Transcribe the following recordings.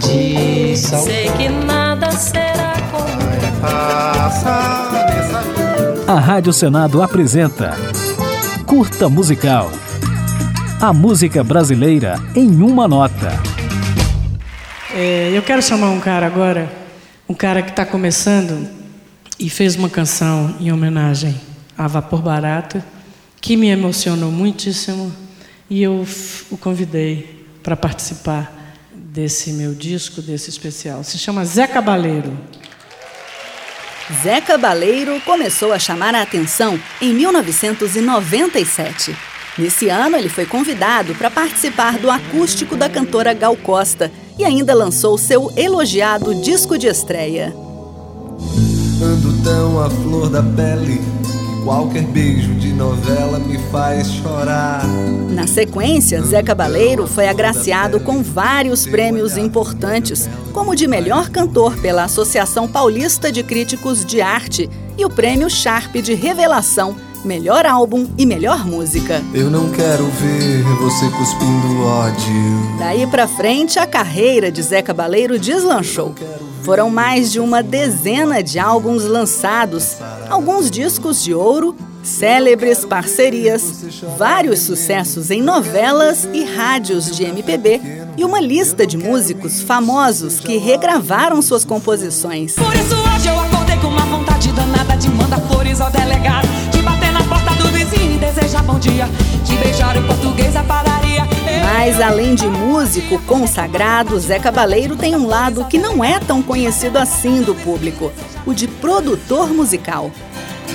de sal. Sei que nada será como A Rádio Senado apresenta Curta Musical. A música brasileira em uma nota. É, eu quero chamar um cara agora, um cara que está começando e fez uma canção em homenagem a Vapor Barato, que me emocionou muitíssimo e eu o convidei para participar desse meu disco, desse especial. Se chama Zé Cabaleiro. Zé Cabaleiro começou a chamar a atenção em 1997. Nesse ano, ele foi convidado para participar do acústico da cantora Gal Costa e ainda lançou seu elogiado disco de estreia. Ando tão à flor da pele qualquer beijo de novela me faz chorar. Na sequência, Zé Cabaleiro foi agraciado com vários prêmios importantes, como o de melhor cantor pela Associação Paulista de Críticos de Arte e o prêmio Sharp de Revelação, melhor álbum e melhor música. Eu não quero ver você cuspindo ódio. Daí pra frente, a carreira de Zé Cabaleiro deslanchou. Foram mais de uma dezena de álbuns lançados, alguns discos de ouro, célebres parcerias, vários sucessos em novelas e rádios de MPB e uma lista de músicos famosos que regravaram suas composições. Por isso hoje eu acordei com uma vontade danada de mandar flores ao delegado, de bater na porta do vizinho e desejar bom dia, de beijar o português padaria. Mas além de músico consagrado, Zé Cabaleiro tem um lado que não é tão conhecido assim do público: o de produtor musical.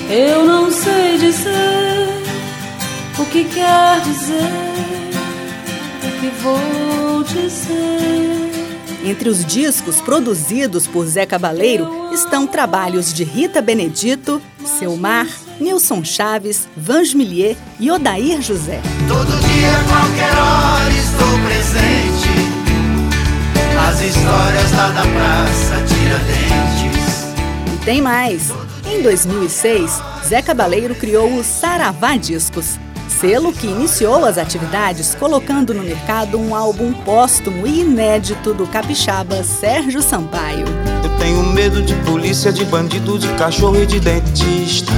Eu não sei dizer o que quer dizer, o que vou dizer. Entre os discos produzidos por Zé Cabaleiro estão trabalhos de Rita Benedito, Selmar, Nilson Chaves, Vange Millier e Odair José. Todo dia, qualquer hora, estou presente. As histórias lá da praça Tiradentes. E tem mais! Em 2006, Zé Cabaleiro criou o Saravá Discos, selo que iniciou as atividades colocando no mercado um álbum póstumo e inédito do capixaba Sérgio Sampaio. Eu tenho medo de polícia, de bandido, de cachorro e de dentista.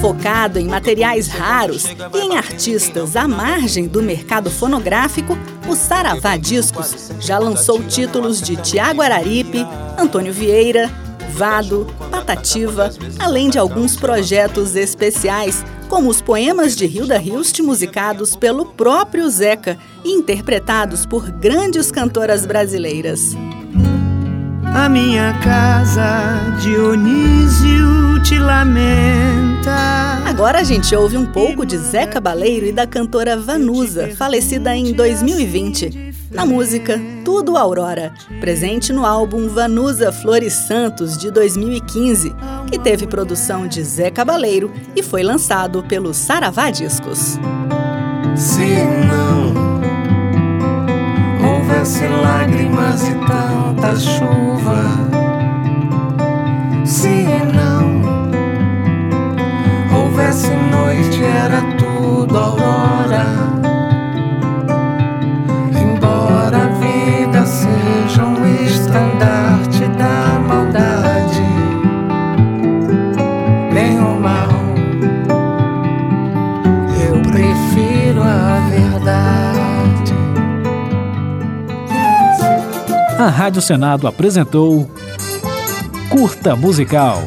Focado em materiais raros e em artistas à margem do mercado fonográfico, o Saravá Discos já lançou títulos de Tiago Araripe, Antônio Vieira, Vado, Patativa, além de alguns projetos especiais, como os poemas de Hilda Hilst musicados pelo próprio Zeca e interpretados por grandes cantoras brasileiras. A minha casa, Dionísio te lamenta. Agora a gente ouve um pouco de Zé Cabaleiro e da cantora Vanusa, falecida em 2020. Na música Tudo Aurora, presente no álbum Vanusa Flores Santos de 2015, que teve produção de Zé Cabaleiro e foi lançado pelo Saravá Discos. Se não houvesse lágrimas e tanta chuva, noite, era tudo aurora. Embora a vida seja um estandarte da maldade, nem o mal, eu prefiro a verdade. A Rádio Senado apresentou Curta Musical.